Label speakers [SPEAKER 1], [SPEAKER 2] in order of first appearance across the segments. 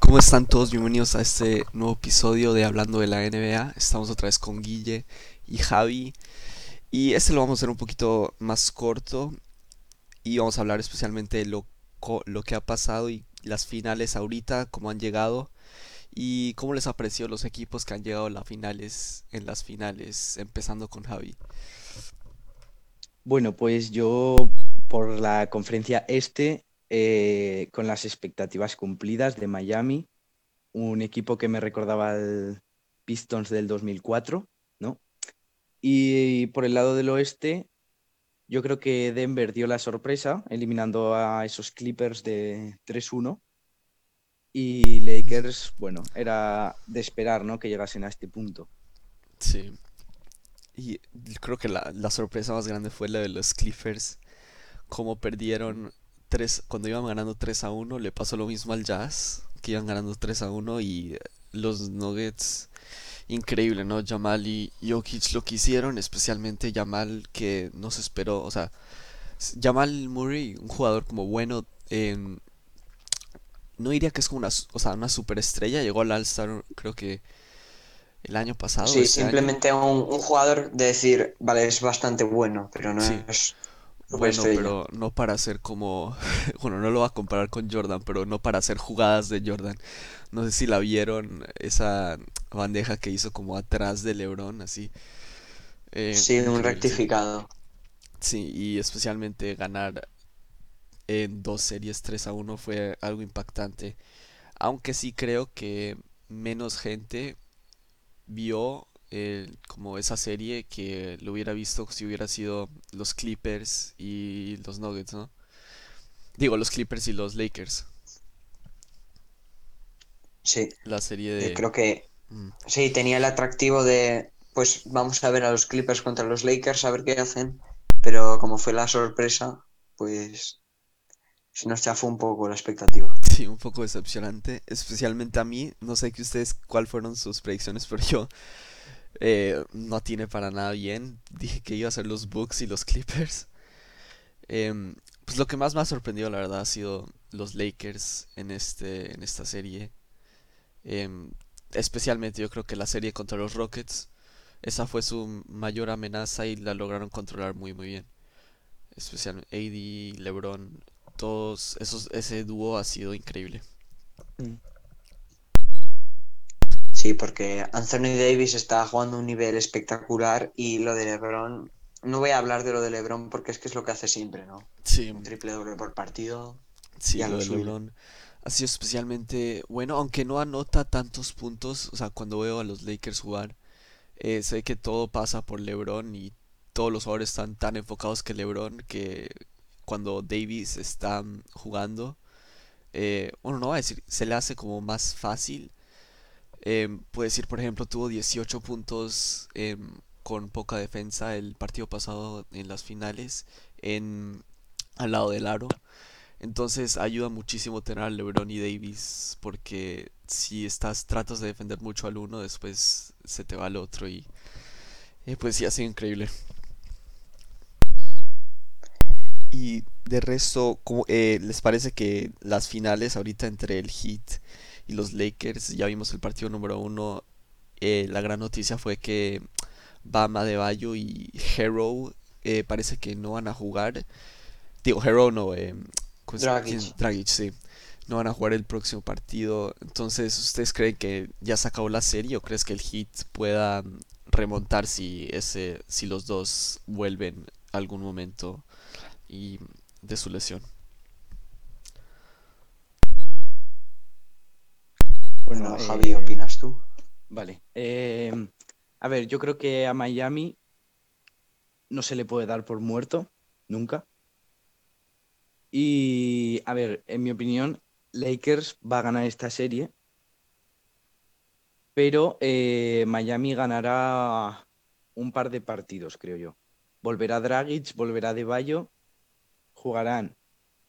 [SPEAKER 1] ¿Cómo están todos? Bienvenidos a este nuevo episodio de Hablando de la NBA. Estamos otra vez con Guille y Javi. Y este lo vamos a hacer un poquito más corto. Y vamos a hablar especialmente de lo, lo que ha pasado y las finales ahorita, cómo han llegado. Y cómo les ha parecido los equipos que han llegado a las finales, en las finales, empezando con Javi.
[SPEAKER 2] Bueno, pues yo por la conferencia este eh, con las expectativas cumplidas de Miami, un equipo que me recordaba al Pistons del 2004, ¿no? Y por el lado del oeste, yo creo que Denver dio la sorpresa, eliminando a esos Clippers de 3-1. Y Lakers, bueno, era de esperar, ¿no? Que llegasen a este punto.
[SPEAKER 1] Sí. Y creo que la, la sorpresa más grande fue la de los Clippers. Cómo perdieron cuando iban ganando 3 a 1, le pasó lo mismo al Jazz, que iban ganando 3 a 1 y los Nuggets, increíble, ¿no? Jamal y Jokic lo que hicieron, especialmente Jamal que no se esperó, o sea, Jamal Murray, un jugador como bueno, no diría que es como una, o sea, una superestrella, llegó al All-Star creo que el año pasado.
[SPEAKER 3] Sí, este simplemente Un, jugador de decir, vale, es bastante bueno, pero no es
[SPEAKER 1] bueno, pero no para hacer como, bueno, no lo va a comparar con Jordan, pero no para hacer jugadas de Jordan. No sé si la vieron, esa bandeja que hizo como atrás de LeBron, así.
[SPEAKER 3] Eh, sí, un rectificado.
[SPEAKER 1] Sí, y especialmente ganar en dos series 3 a 1 fue algo impactante. Aunque sí creo que menos gente vio como esa serie que lo hubiera visto si hubiera sido los Clippers y los Nuggets, ¿no? Digo, los Clippers y los Lakers.
[SPEAKER 3] Sí.
[SPEAKER 1] La serie de...
[SPEAKER 3] Creo que... Mm. Sí, tenía el atractivo de... Pues vamos a ver a los Clippers contra los Lakers, a ver qué hacen. Pero como fue la sorpresa, pues se nos chafó un poco la expectativa.
[SPEAKER 1] Sí, un poco decepcionante, especialmente a mí. No sé que ustedes cuáles fueron sus predicciones, pero yo eh, no tiene para nada bien. Dije que iba a ser los Bucks y los Clippers. Em, pues lo que más me ha sorprendido, la verdad, ha sido los Lakers en, este, en esta serie. Em, especialmente yo creo que la serie contra los Rockets. Esa fue su mayor amenaza y la lograron controlar muy muy bien. Especialmente AD, LeBron, todos esos, ese dúo ha sido increíble. Mm.
[SPEAKER 3] Sí, porque Anthony Davis está jugando a un nivel espectacular y lo de LeBron, no voy a hablar de lo de LeBron porque es que es lo que hace siempre, ¿no?
[SPEAKER 1] Sí.
[SPEAKER 3] Un triple doble por partido.
[SPEAKER 1] Sí, lo, de LeBron ha sido especialmente bueno, aunque no anota tantos puntos, o sea, cuando veo a los Lakers jugar, eh, sé que todo pasa por LeBron y todos los jugadores están tan enfocados que LeBron que cuando Davis está jugando, eh, bueno, no voy a decir, se le hace como más fácil eh, puede decir, por ejemplo, tuvo 18 puntos em, con poca defensa el partido pasado en las finales en, al lado del aro. Entonces ayuda muchísimo tener a LeBron y Davis porque si estás tratas de defender mucho al uno, después se te va al otro y eh, pues sí, ha sido increíble. Y de resto, eh, ¿les parece que las finales ahorita entre el Heat y los Lakers. Ya vimos el partido número uno. Eh, la gran noticia fue que Bama de Bayo y Hero eh, parece que no van a jugar. Digo, Hero no, eh, Dragic. sí. No van a jugar el próximo partido. Entonces, ¿ustedes creen que ya se acabó la serie o crees que el Heat pueda remontar si, ese, si los dos vuelven algún momento y de su lesión?
[SPEAKER 3] Bueno, Javi, ¿opinas tú?
[SPEAKER 2] Vale. Eh, a ver, yo creo que a Miami no se le puede dar por muerto, nunca. Y, a ver, en mi opinión, Lakers va a ganar esta serie. Pero eh, Miami ganará un par de partidos, creo yo. Volverá Dragic, volverá De Bayo. Jugarán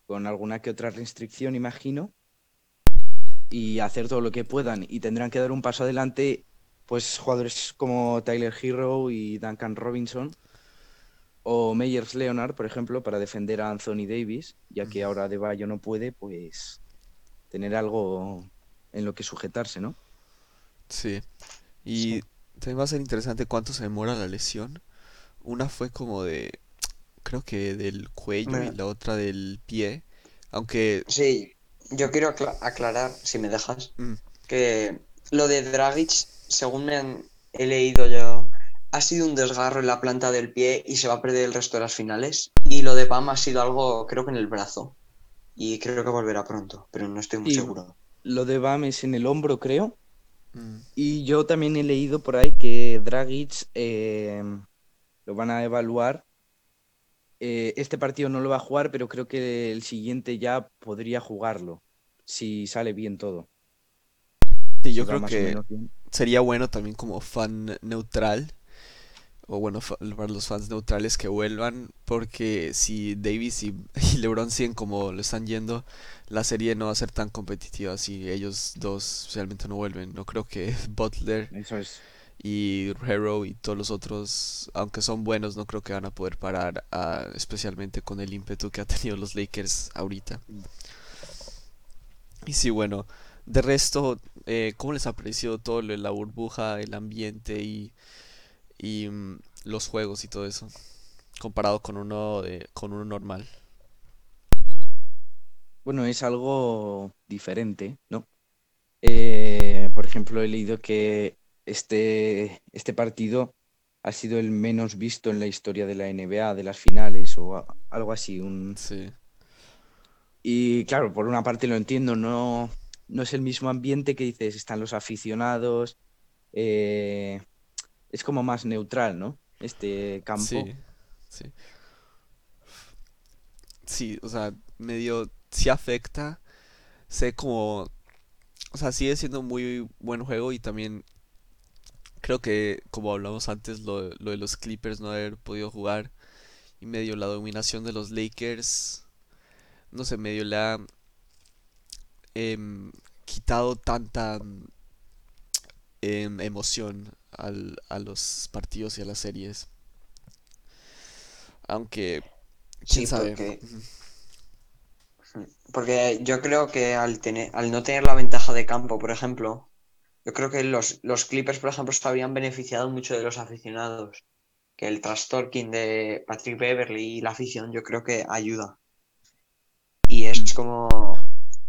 [SPEAKER 2] con alguna que otra restricción, imagino y hacer todo lo que puedan y tendrán que dar un paso adelante pues jugadores como Tyler Hero y Duncan Robinson o Meyers Leonard, por ejemplo, para defender a Anthony Davis, ya que ahora De Bayo no puede, pues tener algo en lo que sujetarse, ¿no?
[SPEAKER 1] Sí. Y también va a ser interesante cuánto se demora la lesión. Una fue como de, creo que del cuello y la otra del pie. Aunque,
[SPEAKER 3] Sí, yo quiero acla- aclarar, si me dejas,
[SPEAKER 1] mm,
[SPEAKER 3] que lo de Dragic, según me han- he leído yo, ha sido un desgarro en la planta del pie y se va a perder el resto de las finales. Y lo de Pam ha sido algo, creo que en el brazo. Y creo que volverá pronto, pero no estoy muy seguro.
[SPEAKER 2] Lo de Bam es en el hombro, creo.
[SPEAKER 1] mm,
[SPEAKER 2] Y yo también he leído por ahí que Dragic eh, lo van a evaluar. Eh, este partido no lo va a jugar, pero creo que el siguiente ya podría jugarlo, si sale bien todo.
[SPEAKER 1] sí, yo creo que sería bueno también como fan neutral. O bueno, para los fans neutrales que vuelvan. Porque si Davis y, y LeBron siguen como lo están yendo, la serie no va a ser tan competitiva si ellos dos realmente no vuelven. No creo que Butler
[SPEAKER 2] Eso es.
[SPEAKER 1] Y Hero y todos los otros, aunque son buenos, no creo que van a poder parar, especialmente con el ímpetu que ha tenido los Lakers ahorita. Y sí, bueno, de resto, eh, ¿cómo les ha parecido todo lo la burbuja, el ambiente y, y mm, los juegos y todo eso? Comparado con uno de, con uno normal.
[SPEAKER 2] Bueno, es algo diferente, ¿no? Eh, por ejemplo, he leído que este, este partido ha sido el menos visto en la historia de la NBA, de las finales o a- algo así. Un...
[SPEAKER 1] Sí,
[SPEAKER 2] Y claro, por una parte lo entiendo, no, no es el mismo ambiente que dices, están los aficionados, eh, es como más neutral, ¿no? Este campo.
[SPEAKER 1] sí, sí. Sí, o sea, medio, sí afecta. Sé como, o sea, sigue siendo muy buen juego y también creo que, como hablamos antes, lo, lo de los Clippers no haber podido jugar y medio la dominación de los Lakers, no sé, medio le ha em, quitado tanta em, emoción al- a los partidos y a las series. Aunque, quién
[SPEAKER 3] Sí,
[SPEAKER 1] sabe.
[SPEAKER 3] porque, porque yo creo que al tener, al no tener la ventaja de campo, por ejemplo, yo creo que los, los Clippers, por ejemplo, se habrían beneficiado mucho de los aficionados. Que el trash talking de Patrick Beverly y la afición, yo creo que ayuda. Y es como,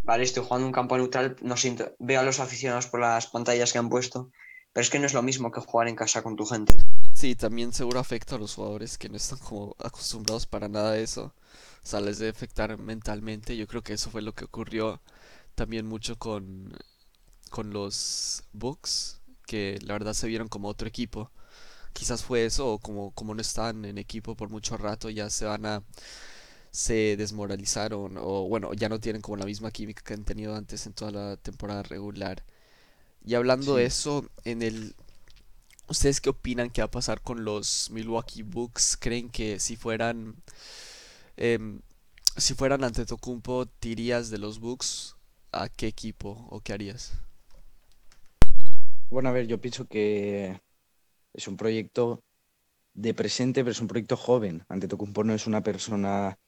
[SPEAKER 3] vale, estoy jugando un campo neutral, no siento, veo a los aficionados por las pantallas que han puesto, pero es que no es lo mismo que jugar en casa con tu gente.
[SPEAKER 1] Sí, también seguro afecta a los jugadores que no están como acostumbrados para nada a eso. O sea, les debe afectar mentalmente. Yo creo que eso fue lo que ocurrió también mucho con, con los Bucks, que la verdad se vieron como otro equipo. Quizás fue eso, o como, como no están en equipo por mucho rato, ya se van a, se desmoralizaron, o bueno, ya no tienen como la misma química que han tenido antes en toda la temporada regular. Y hablando de eso, en el ¿Ustedes qué opinan que va a pasar con los Milwaukee Bucks? ¿Creen que si fueran em, si fueran Antetokounmpo, te irías de los Bucks a qué equipo o qué harías?
[SPEAKER 2] Bueno, a ver, yo pienso que es un proyecto de presente, pero es un proyecto joven. Antetokounmpo no es una persona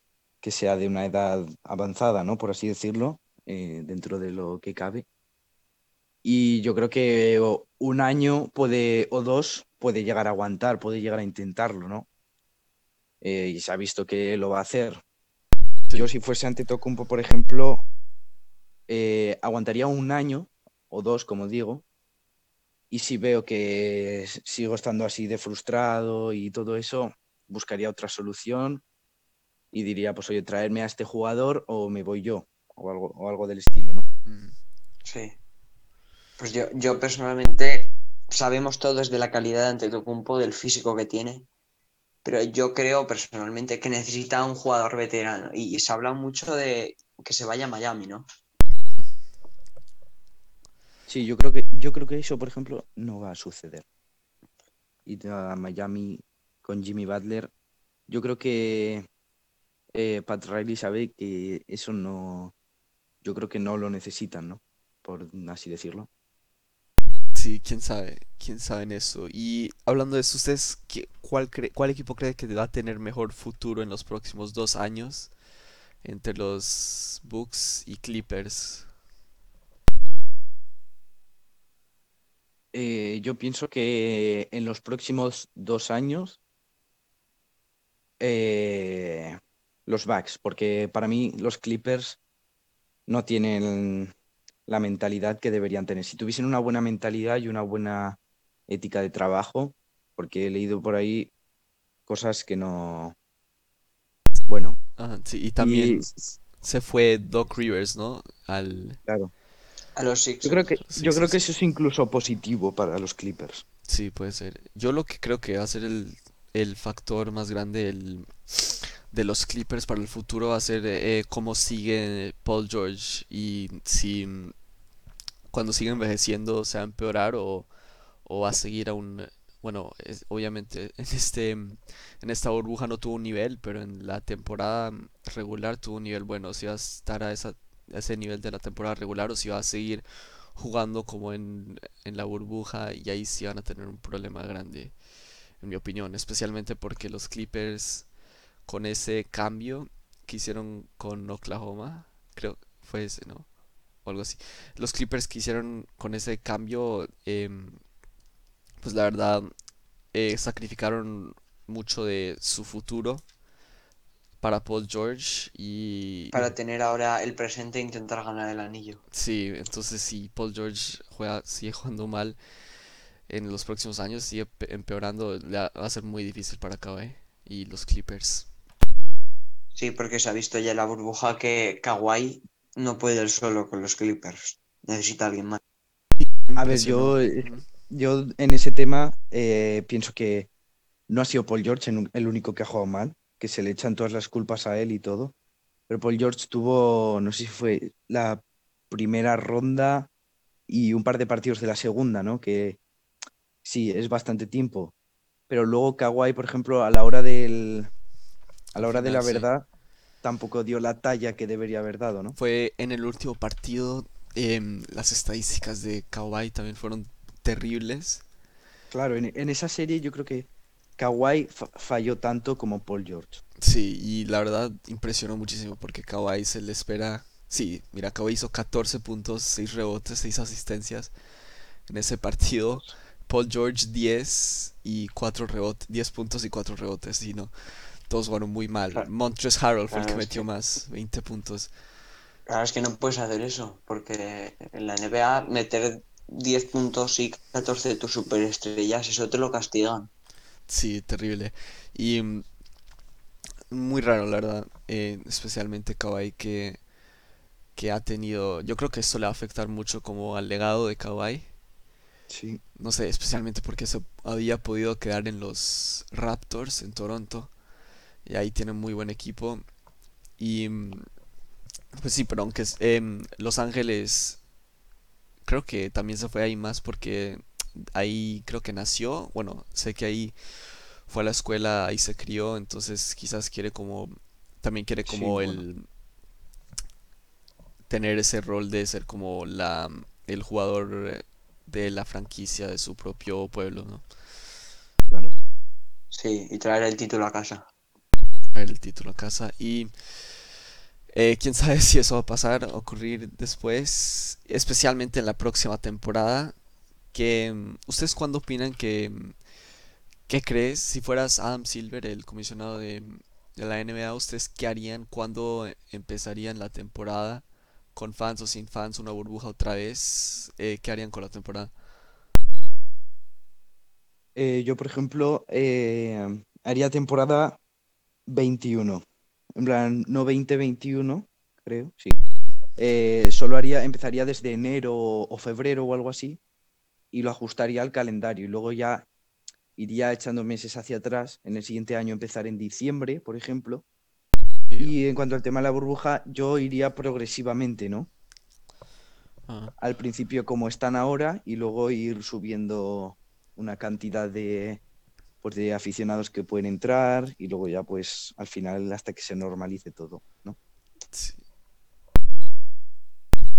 [SPEAKER 2] que sea de una edad avanzada, ¿no? Por así decirlo, eh, dentro de lo que cabe. Y yo creo que un año puede, o dos puede llegar a aguantar, puede llegar a intentarlo, ¿no? Eh, y se ha visto que lo va a hacer.
[SPEAKER 1] Sí.
[SPEAKER 2] Yo si fuese Antetokounmpo, por ejemplo, eh, aguantaría un año o dos, como digo, y si veo que sigo estando así de frustrado y todo eso, buscaría otra solución y diría, pues oye, traerme a este jugador o me voy yo, o algo, o algo del estilo, ¿no?
[SPEAKER 3] Sí. Pues yo, yo personalmente sabemos todos de la calidad de Antetokounmpo, del físico que tiene, pero yo creo personalmente que necesita un jugador veterano y, se habla mucho de que se vaya a Miami, ¿no?
[SPEAKER 2] Sí, yo creo que, yo creo que eso, por ejemplo, no va a suceder. Ir a Miami con Jimmy Butler, yo creo que eh, Pat Riley sabe que eso no, yo creo que no lo necesitan, ¿no? Por así decirlo.
[SPEAKER 1] Sí, quién sabe, quién sabe en eso. Y hablando de eso, ¿ustedes qué- cuál, cuál equipo cree que va a tener mejor futuro en los próximos dos años entre los Bucks y Clippers?
[SPEAKER 2] Eh, yo pienso que en los próximos dos años eh, los Bucks, porque para mí los Clippers no tienen la mentalidad que deberían tener. Si tuviesen una buena mentalidad y una buena ética de trabajo, porque he leído por ahí cosas que no... Bueno,
[SPEAKER 1] Ajá, sí, y también
[SPEAKER 2] y
[SPEAKER 1] se fue Doc Rivers, ¿no? Al...
[SPEAKER 2] claro,
[SPEAKER 3] A los
[SPEAKER 2] yo
[SPEAKER 3] Sixers.
[SPEAKER 2] creo que,
[SPEAKER 1] Sí,
[SPEAKER 2] yo
[SPEAKER 1] sí,
[SPEAKER 2] creo que eso es incluso positivo para los Clippers.
[SPEAKER 1] Sí, puede ser. Yo lo que creo que va a ser el, el factor más grande el- de los Clippers para el futuro va a ser eh, cómo sigue Paul George y si cuando siga envejeciendo se va a empeorar o, o va a seguir a un... Bueno, es- obviamente en este, en esta burbuja no tuvo un nivel, pero en la temporada regular tuvo un nivel bueno. Si va a estar a, esa, ese nivel de la temporada regular o si va a seguir jugando como en, en la burbuja y ahí sí van a tener un problema grande, en mi opinión, especialmente porque los Clippers con ese cambio que hicieron con Oklahoma, creo fue ese, ¿no? O algo así. Los Clippers que hicieron con ese cambio, em, pues la verdad, eh, sacrificaron mucho de su futuro para Paul George y
[SPEAKER 3] Para tener ahora el presente e intentar ganar el anillo.
[SPEAKER 1] Sí, entonces si Paul George juega, sigue jugando mal en los próximos años, sigue pe- empeorando, le va a ser muy difícil para Kawhi y los Clippers.
[SPEAKER 3] Sí, porque se ha visto ya la burbuja que Kawhi no puede él solo con los Clippers. Necesita a alguien más.
[SPEAKER 2] A ver, yo, eh, yo en ese tema eh, pienso que no ha sido Paul George el único que ha jugado mal, que se le echan todas las culpas a él y todo. Pero Paul George tuvo, no sé si fue la primera ronda y un par de partidos de la segunda, ¿no? Que sí, es bastante tiempo. Pero luego Kawhi, por ejemplo, a la hora del, a la hora de la
[SPEAKER 1] sí.
[SPEAKER 2] verdad, tampoco dio la talla que debería haber dado, ¿no?
[SPEAKER 1] Fue en el último partido, em, las estadísticas de Kawhi también fueron terribles.
[SPEAKER 2] Claro, en, en esa serie yo creo que Kawhi fa- falló tanto como Paul George.
[SPEAKER 1] Sí, y la verdad impresionó muchísimo porque Kawhi se le espera. Sí, mira, Kawhi hizo 14 puntos, 6 rebotes, 6 asistencias en ese partido. Paul George 10 y 4 rebotes, 10 puntos y 4 rebotes, y no, todos jugaron muy mal.
[SPEAKER 3] Claro.
[SPEAKER 1] Montrezl Harrell fue el que
[SPEAKER 3] es
[SPEAKER 1] metió
[SPEAKER 3] que-
[SPEAKER 1] más, 20 puntos.
[SPEAKER 3] Claro, es que no puedes hacer eso, porque en la NBA meter 10 puntos y 14 de tus superestrellas, eso te lo castigan.
[SPEAKER 1] Sí, terrible. Y mm, muy raro, la verdad, eh, especialmente Kawhi que, que ha tenido, yo creo que esto le va a afectar mucho como al legado de Kawhi.
[SPEAKER 2] Sí.
[SPEAKER 1] No sé, especialmente porque se había podido quedar en los Raptors en Toronto. Y ahí tienen muy buen equipo. Y mm, pues sí, pero aunque es- em, Los Ángeles creo que también se fue ahí más porque ahí creo que nació. Bueno, sé que ahí fue a la escuela, ahí se crió, entonces quizás quiere como también quiere
[SPEAKER 2] Sí,
[SPEAKER 1] como
[SPEAKER 2] bueno.
[SPEAKER 1] el tener ese rol de ser como la el jugador de la franquicia de su propio pueblo, ¿no?
[SPEAKER 2] Claro.
[SPEAKER 3] Sí, y traer el título a casa.
[SPEAKER 1] Traer el título a casa y eh, quién sabe si eso va a pasar, ocurrir después, especialmente en la próxima temporada. Que ustedes cuándo opinan que qué crees si fueras Adam Silver, el comisionado de, la NBA, ustedes qué harían cuándo empezarían la temporada con fans o sin fans, una burbuja otra vez, Eh, ¿qué harían con la temporada?
[SPEAKER 2] Eh, yo, por ejemplo, eh, haría temporada 21. En plan, no 2021, creo, sí. Solo haría, empezaría desde enero o febrero o algo así y lo ajustaría al calendario y luego ya iría echando meses hacia atrás. En el siguiente año empezar en diciembre, por ejemplo. Y en cuanto al tema de la burbuja, yo iría progresivamente, ¿no?
[SPEAKER 1] Ah,
[SPEAKER 2] Al principio como están ahora y luego ir subiendo una cantidad de, pues, de aficionados que pueden entrar y luego ya pues al final hasta que se normalice todo, ¿no?
[SPEAKER 1] sí.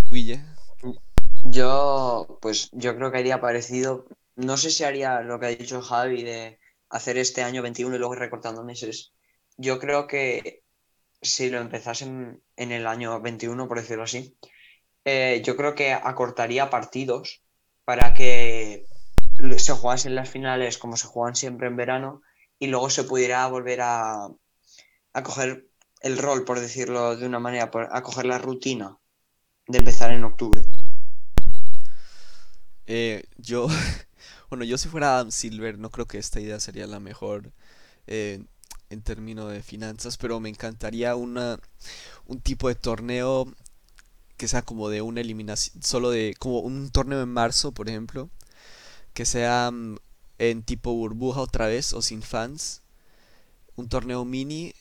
[SPEAKER 1] Guille,
[SPEAKER 3] Yo, pues, yo creo que haría parecido. No sé si haría lo que ha dicho Javi de hacer este año 21 y luego recortando meses. Yo creo que si lo empezasen en el año 21, por decirlo así, eh, yo creo que acortaría partidos para que se jugasen las finales como se juegan siempre en verano y luego se pudiera volver a, a coger el rol, por decirlo de una manera, a coger la rutina de empezar en octubre.
[SPEAKER 1] Eh, yo, bueno, yo si fuera Adam Silver, no creo que esta idea sería la mejor eh, en términos de finanzas, pero me encantaría una, un tipo de torneo que sea como de una eliminación, solo de, como un torneo en marzo, por ejemplo, que sea mm, en tipo burbuja otra vez o sin fans, un torneo mini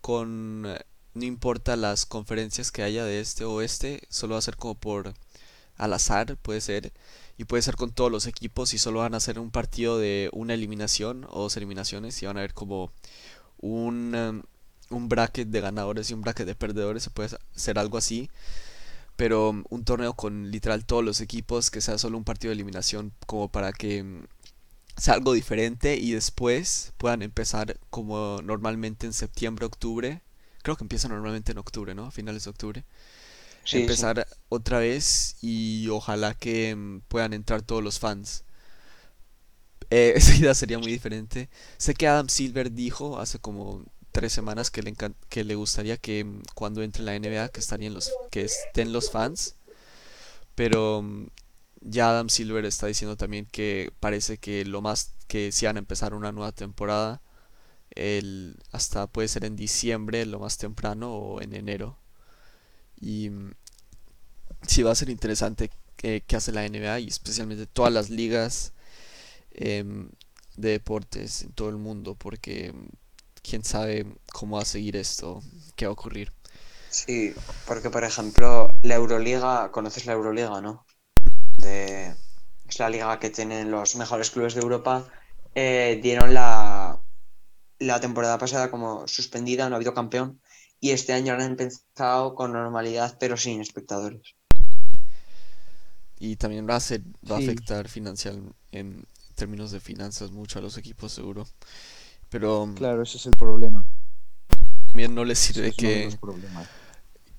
[SPEAKER 1] con, no importa las conferencias que haya de este o este, solo va a ser como por al azar, puede ser, y puede ser con todos los equipos y solo van a hacer un partido de una eliminación o dos eliminaciones y van a ver como un, um, un bracket de ganadores y un bracket de perdedores, se puede hacer algo así. Pero um, un torneo con literal todos los equipos, que sea solo un partido de eliminación, como para que um, sea algo diferente y después puedan empezar como normalmente en septiembre, octubre. Creo que empieza normalmente en octubre, ¿no? A finales de octubre. Empezar otra vez y ojalá que puedan entrar todos los fans. Eh, esa idea sería muy diferente. Sé que Adam Silver dijo hace como tres semanas que le, que le gustaría que mm, cuando entre la NBA que estarían los que estén los fans. Pero mm, ya Adam Silver está diciendo también que parece que lo más que si van a empezar una nueva temporada el, hasta puede ser en diciembre lo más temprano o en enero. Y mm, sí va a ser interesante que hace la NBA y especialmente todas las ligas Em, de deportes en todo el mundo, porque quién sabe cómo va a seguir esto, qué va a ocurrir.
[SPEAKER 3] Sí, porque por ejemplo, la Euroliga, conoces la Euroliga, ¿no? Es la liga que tienen los mejores clubes de Europa. Eh, dieron la, la temporada pasada como suspendida, no ha habido campeón, y este año han empezado con normalidad, pero sin espectadores.
[SPEAKER 1] Y también va a, ser, va a afectar en, términos de finanzas mucho a los equipos seguro. Pero
[SPEAKER 2] mm, claro, ese es el problema.
[SPEAKER 1] También no les sirve que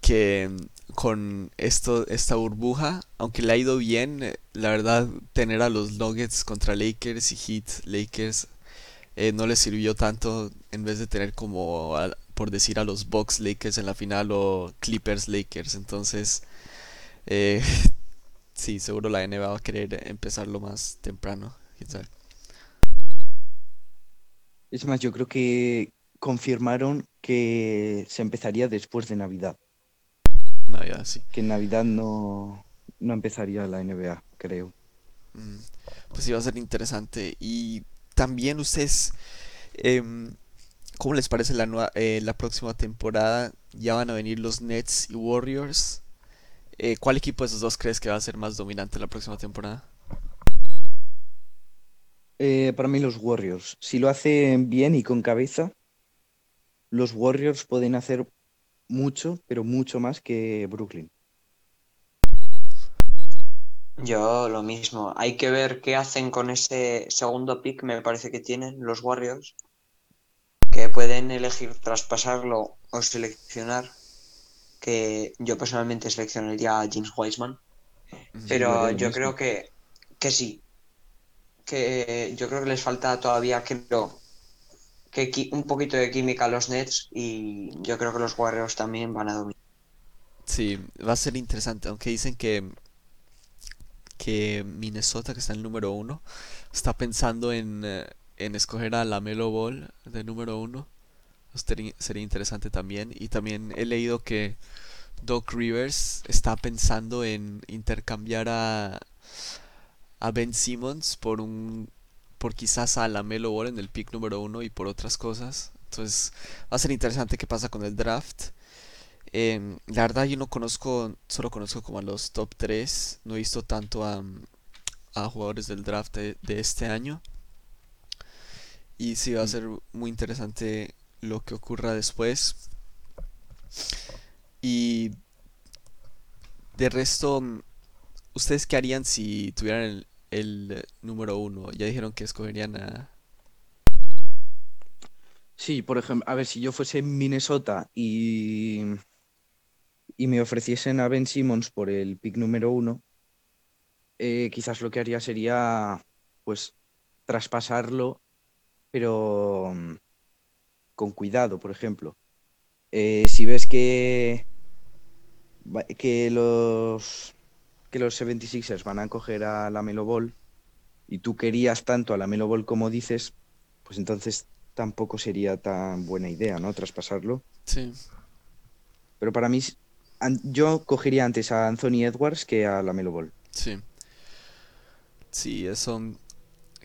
[SPEAKER 1] que mm, con esto esta burbuja, aunque le ha ido bien, eh, la verdad tener a los Nuggets contra Lakers y Heat Lakers eh, no les sirvió tanto en vez de tener como por decir a los Bucks Lakers en la final o Clippers Lakers, entonces eh, sí, seguro la NBA va a querer empezarlo más temprano.
[SPEAKER 2] Es más, yo creo que confirmaron que se empezaría después de Navidad.
[SPEAKER 1] Navidad, sí.
[SPEAKER 2] Que en Navidad no, no empezaría la NBA, creo.
[SPEAKER 1] Mm, pues sí, va a ser interesante. Y también ustedes, em, ¿cómo les parece la, nueva, eh, la próxima temporada? Ya van a venir los Nets y Warriors. Eh, ¿Cuál equipo de esos dos crees que va a ser más dominante la próxima temporada?
[SPEAKER 2] Eh, para mí los Warriors. Si lo hacen bien y con cabeza, los Warriors pueden hacer mucho, pero mucho más que Brooklyn.
[SPEAKER 3] Yo lo mismo. Hay que ver qué hacen con ese segundo pick, me parece que tienen los Warriors, que pueden elegir traspasarlo o seleccionar, que yo personalmente seleccionaría a James Wiseman, pero yo creo que, que sí, que yo creo que les falta todavía, creo, que un poquito de química a los Nets y yo creo que los Warriors también van a dominar.
[SPEAKER 1] Sí, va a ser interesante, aunque dicen que que Minnesota, que está en el número uno, está pensando en, eh, en escoger a la Melo Ball de número uno. Sería interesante también. Y también he leído que Doc Rivers está pensando en intercambiar a, a Ben Simmons por un por quizás a la Melo Ball en el pick número uno y por otras cosas. Entonces va a ser interesante qué pasa con el draft. Em, la verdad yo no conozco, solo conozco como a los top 3. No he visto tanto a, a jugadores del draft de, de, este año. Y sí va a mm. ser muy interesante lo que ocurra después. Y de resto, ¿ustedes qué harían si tuvieran el, el número uno? Ya dijeron que escogerían a...
[SPEAKER 2] Sí, por ejemplo, a ver, si yo fuese Minnesota y, y me ofreciesen a Ben Simmons por el pick número uno, eh, quizás lo que haría sería pues traspasarlo, pero mm, con cuidado, por ejemplo. Eh, si ves que, que los que los 76ers van a coger a la Melo Ball y tú querías tanto a la Melo Ball como dices, pues entonces tampoco sería tan buena idea, ¿no? Traspasarlo.
[SPEAKER 1] Sí,
[SPEAKER 2] Pero para mí, yo cogería antes a Anthony Edwards que a la Melo Ball.
[SPEAKER 1] sí. Sí, eso.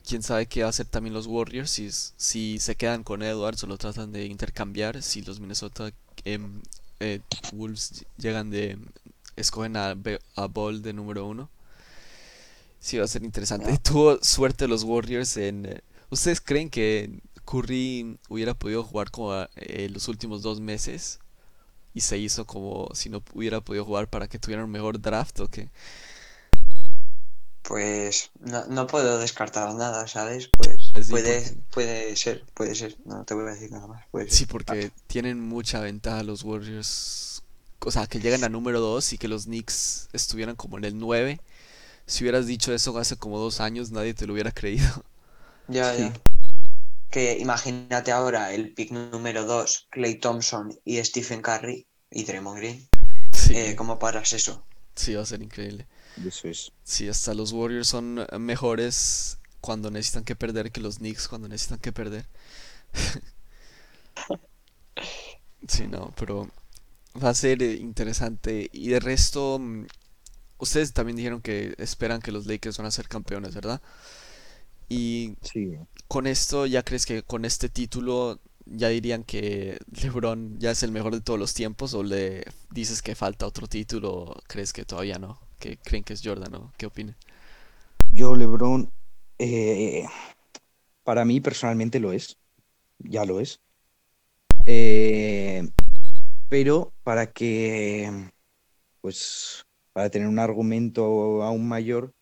[SPEAKER 1] Quién sabe qué va a hacer también los Warriors si, si se quedan con Edwards o lo tratan de intercambiar. Si los Minnesota em, eh, Wolves llegan de. escogen a, a Ball de número uno. Sí, va a ser interesante.
[SPEAKER 2] Ah.
[SPEAKER 1] Tuvo suerte los Warriors en. eh, ¿Ustedes creen que Curry hubiera podido jugar como eh, los últimos dos meses? Y se hizo como si no hubiera podido jugar para que tuvieran un mejor draft o qué?
[SPEAKER 3] Pues no, no puedo descartar nada, ¿sabes? Pues
[SPEAKER 1] Sí,
[SPEAKER 3] puede,
[SPEAKER 1] porque-
[SPEAKER 3] puede ser, puede ser. No te voy a decir nada más. Puede
[SPEAKER 1] Sí,
[SPEAKER 3] ser.
[SPEAKER 1] porque tienen mucha ventaja los Warriors. O sea, que llegan a número 2 y que los Knicks estuvieran como en el 9. Si hubieras dicho eso hace como dos años, nadie te lo hubiera creído.
[SPEAKER 3] Ya,
[SPEAKER 2] Sí.
[SPEAKER 3] ya. Que imagínate ahora el pick número 2, Clay Thompson y Stephen Curry y Draymond Green.
[SPEAKER 1] Sí,
[SPEAKER 3] Eh, ¿cómo paras eso?
[SPEAKER 1] sí, va a ser increíble.
[SPEAKER 2] Eso es.
[SPEAKER 1] Sí, hasta los Warriors son eh, mejores cuando necesitan que perder que los Knicks cuando necesitan que perder. Sí, no, pero va a ser eh, interesante. Y de resto, mm, ustedes también dijeron que esperan que los Lakers van a ser campeones, ¿verdad? Y
[SPEAKER 2] Sí.
[SPEAKER 1] con esto, ¿ya crees que con este título ya dirían que LeBron ya es el mejor de todos los tiempos? ¿O le dices que falta otro título? ¿O crees que todavía no? ¿Que creen que es Jordan, ¿no? ¿Qué opinan?
[SPEAKER 2] Yo, LeBron, eh, para mí personalmente lo es. Ya lo es. Eh, pero para que, pues, para tener un argumento aún mayor,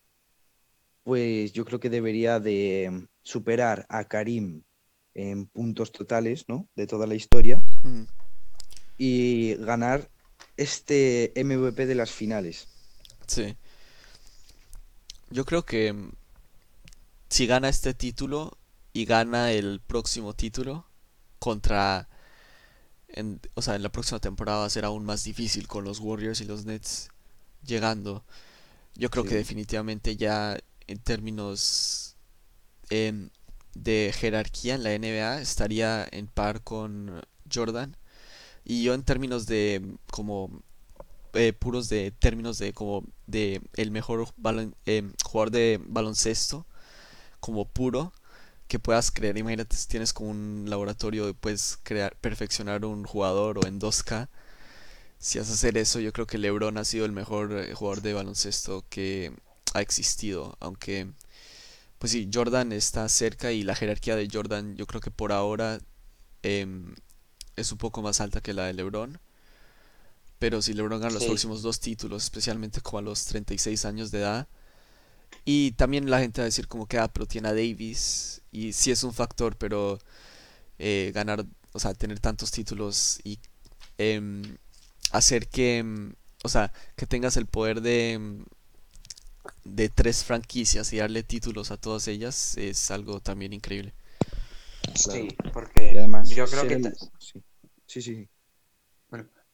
[SPEAKER 2] pues yo creo que debería de superar a Karim en puntos totales, ¿no? De toda la historia
[SPEAKER 1] Mm,
[SPEAKER 2] y ganar este MVP de las finales.
[SPEAKER 1] Sí. Yo creo que mm, si gana este título y gana el próximo título contra... En, o sea, en la próxima temporada va a ser aún más difícil con los Warriors y los Nets llegando. Yo creo que definitivamente ya en términos em, de jerarquía en la NBA estaría en par con Jordan. Y yo en términos de como eh, puros de términos de como de el mejor balon- em, jugador de baloncesto como puro que puedas crear. Imagínate si tienes como un laboratorio y puedes crear, perfeccionar un jugador o en 2K. Si vas a hacer eso, yo creo que LeBron ha sido el mejor eh, jugador de baloncesto que ha existido. Aunque, pues sí, Jordan está cerca y la jerarquía de Jordan yo creo que por ahora em, es un poco más alta que la de LeBron. Pero si LeBron gana los
[SPEAKER 3] Sí.
[SPEAKER 1] próximos dos títulos, especialmente como a los 36 años de edad, y también la gente va a decir como que, ah, pero tiene a Davis, y sí es un factor, pero eh, ganar, o sea, tener tantos títulos y em, hacer que, em, o sea, que tengas el poder de, em, de tres franquicias y darle títulos a todas ellas es algo también increíble.
[SPEAKER 3] Sí, porque
[SPEAKER 2] Y además,
[SPEAKER 3] yo creo que
[SPEAKER 2] el- sí. Sí, sí,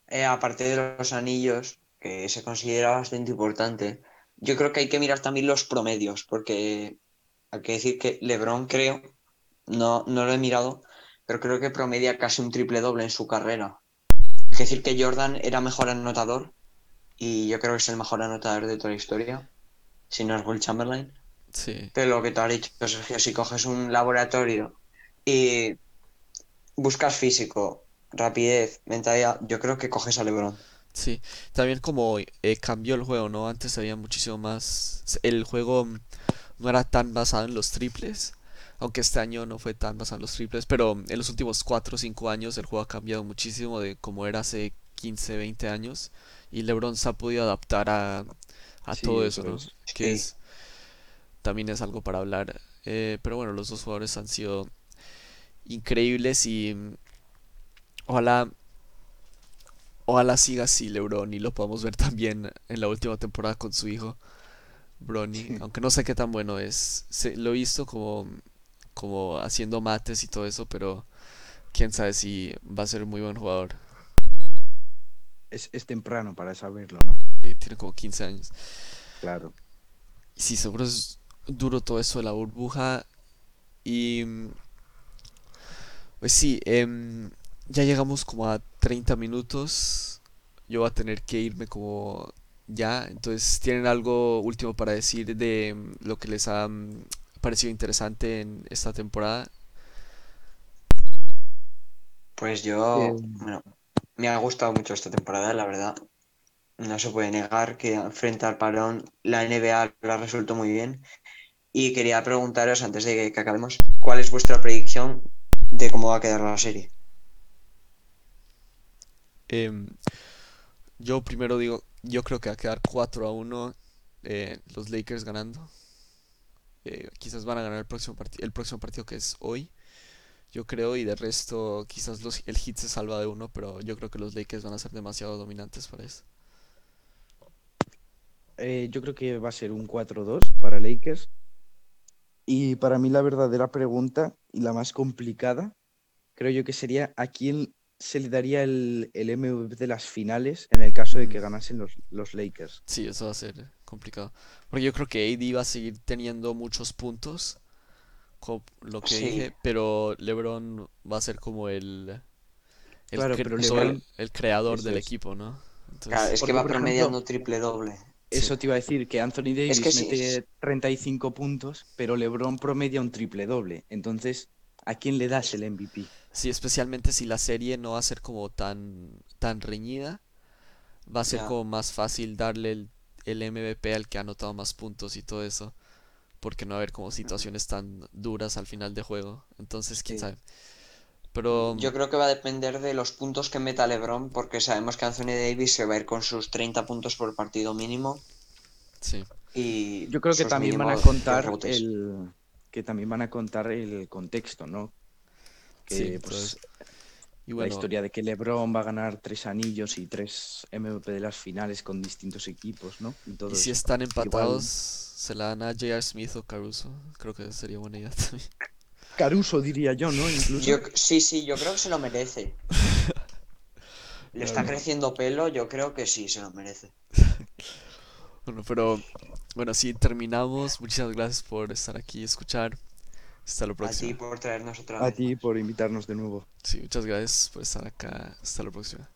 [SPEAKER 3] eh, aparte de los anillos, que se considera bastante importante, yo creo que hay que mirar también los promedios, porque hay que decir que LeBron creo, no, no lo he mirado, pero creo que promedia casi un triple doble en su carrera. Es decir, que Jordan era mejor anotador y yo creo que es el mejor anotador de toda la historia, si no es Will Chamberlain.
[SPEAKER 1] Sí,
[SPEAKER 3] Pero lo que tú has dicho, Sergio, si coges un laboratorio y buscas físico, rapidez, mentalidad, yo creo que coges a LeBron.
[SPEAKER 1] sí. También como eh, cambió el juego, ¿no? Antes había muchísimo más... El juego mm, no era tan basado en los triples, aunque este año no fue tan basado en los triples, pero en los últimos 4 o 5 años el juego ha cambiado muchísimo de como era hace 15, 20 años y LeBron se ha podido adaptar a, a
[SPEAKER 2] Sí,
[SPEAKER 1] todo
[SPEAKER 2] eso
[SPEAKER 1] ¿no?
[SPEAKER 2] es.
[SPEAKER 1] Que
[SPEAKER 3] Sí.
[SPEAKER 1] es también es algo para hablar. Eh, pero bueno, los dos jugadores han sido increíbles y mm, ojalá ojalá siga así LeBron y lo podamos ver también en la última temporada con su hijo. Bronny, aunque no sé qué tan bueno es. Se- lo he visto como, como haciendo mates y todo eso, pero quién sabe si va a ser un muy buen jugador.
[SPEAKER 2] Es, es temprano para saberlo, ¿no?
[SPEAKER 1] Eh, tiene como 15 años.
[SPEAKER 2] Claro.
[SPEAKER 1] Y sí, seguro es duro todo eso de la burbuja. Y pues sí, em, ya llegamos como a 30 minutos. Yo voy a tener que irme como ya. Entonces, ¿tienen algo último para decir de mm, lo que les ha mm, parecido interesante en esta temporada?
[SPEAKER 3] Pues yo, bueno, me ha gustado mucho esta temporada, la verdad. No se puede negar que frente al parón la NBA la resultó muy bien. Y quería preguntaros, antes de que acabemos, ¿cuál es vuestra predicción de cómo va a quedar la serie?
[SPEAKER 1] Em, yo primero digo, yo creo que va a quedar 4 a 1 eh, los Lakers ganando. Eh, quizás van a ganar el próximo partido, el próximo partido que es hoy. Yo creo, y de resto, quizás los, el Heat se salva de uno, pero yo creo que los Lakers van a ser demasiado dominantes para eso.
[SPEAKER 2] eh, yo creo que va a ser un 4-2 para Lakers. Y para mí la verdadera pregunta y la más complicada, creo yo que sería a quién se le daría el, el MVP de las finales en el caso de que ganasen los, los Lakers.
[SPEAKER 1] Sí, eso va a ser complicado. Porque yo creo que AD va a seguir teniendo muchos puntos, como lo que
[SPEAKER 3] Sí.
[SPEAKER 1] dije, pero LeBron va a ser como el, el,
[SPEAKER 2] Claro,
[SPEAKER 1] cre-
[SPEAKER 2] pero
[SPEAKER 1] todo el-
[SPEAKER 2] LeBron-
[SPEAKER 1] el creador del
[SPEAKER 2] es.
[SPEAKER 1] equipo, ¿no? Entonces,
[SPEAKER 3] Claro, es que va promediando triple doble.
[SPEAKER 2] Eso te iba a decir, que Anthony Davis
[SPEAKER 3] que sí,
[SPEAKER 2] mete
[SPEAKER 3] es-
[SPEAKER 2] 35 puntos, pero LeBron promedia un triple doble. Entonces, ¿a quién le das el MVP?
[SPEAKER 1] Sí, especialmente si la serie no va a ser como tan, tan reñida, va a ser como más fácil darle el, el MVP al que ha anotado más puntos y todo eso, porque no va a haber como situaciones tan duras al final de juego. Entonces, quién
[SPEAKER 2] Sí.
[SPEAKER 1] sabe. Pero
[SPEAKER 3] Yo creo que va a depender de los puntos que meta LeBron, porque sabemos que Anthony Davis se va a ir con sus 30 puntos por partido mínimo
[SPEAKER 1] sí,
[SPEAKER 3] y
[SPEAKER 2] Yo creo que también van a contar el que también van a contar el contexto, ¿no? Que
[SPEAKER 1] sí,
[SPEAKER 2] pues
[SPEAKER 1] entonces, y
[SPEAKER 2] la historia de que LeBron va a ganar tres anillos y tres MVP de las finales con distintos equipos, ¿no? Y todo
[SPEAKER 1] y si
[SPEAKER 2] eso.
[SPEAKER 1] están
[SPEAKER 2] Igual
[SPEAKER 1] empatados, se la dan a J.R. Smith o Caruso. Creo que sería buena idea también.
[SPEAKER 2] Caruso diría yo, ¿no? Incluso.
[SPEAKER 3] Yo, sí, sí, yo creo que se lo merece. Le está creciendo pelo, yo creo que sí, se lo merece.
[SPEAKER 1] Bueno, pero bueno, sí, terminamos. Muchas gracias por estar aquí y escuchar. Hasta la
[SPEAKER 3] A ti
[SPEAKER 1] próxima.
[SPEAKER 3] por traernos otra
[SPEAKER 2] A
[SPEAKER 3] vez.
[SPEAKER 2] ti por invitarnos de nuevo.
[SPEAKER 1] Sí, muchas gracias por estar acá. Hasta la próxima.